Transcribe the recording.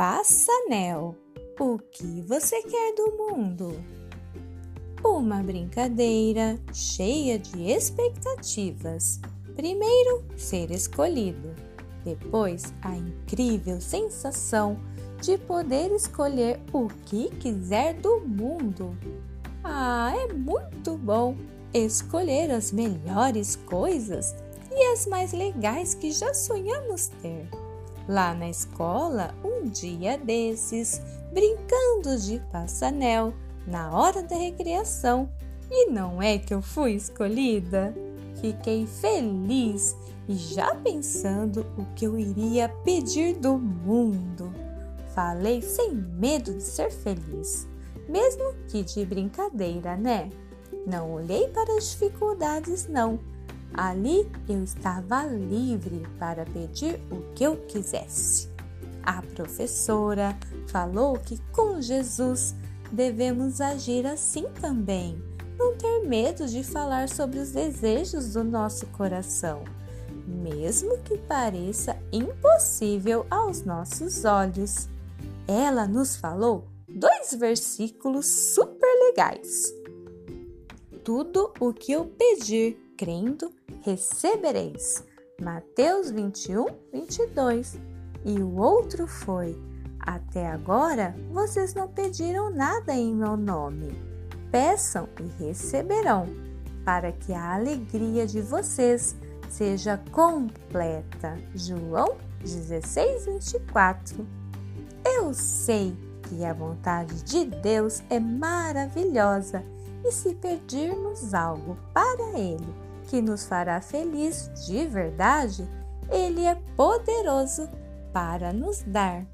Passanel, o que você quer do mundo? Uma brincadeira cheia de expectativas. Primeiro, ser escolhido. Depois, a incrível sensação de poder escolher o que quiser do mundo. Ah, é muito bom escolher as melhores coisas e as mais legais que já sonhamos ter. Lá na escola, um dia desses, brincando de passanel na hora da recreação, e não é que eu fui escolhida? Fiquei feliz e já pensando o que eu iria pedir do mundo. Falei sem medo de ser feliz, mesmo que de brincadeira, né? Não olhei para as dificuldades, não. Ali eu estava livre para pedir o que eu quisesse. A professora falou que com Jesus devemos agir assim também, não ter medo de falar sobre os desejos do nosso coração, mesmo que pareça impossível aos nossos olhos. Ela nos falou dois versículos super legais. Tudo o que eu pedir, crendo, recebereis. Mateus 21, 22. E o outro foi: Até agora vocês não pediram nada em meu nome. Peçam e receberão, para que a alegria de vocês seja completa. João 16, 24. Eu sei que a vontade de Deus é maravilhosa e se pedirmos algo para Ele que nos fará feliz de verdade, Ele é poderoso para nos dar.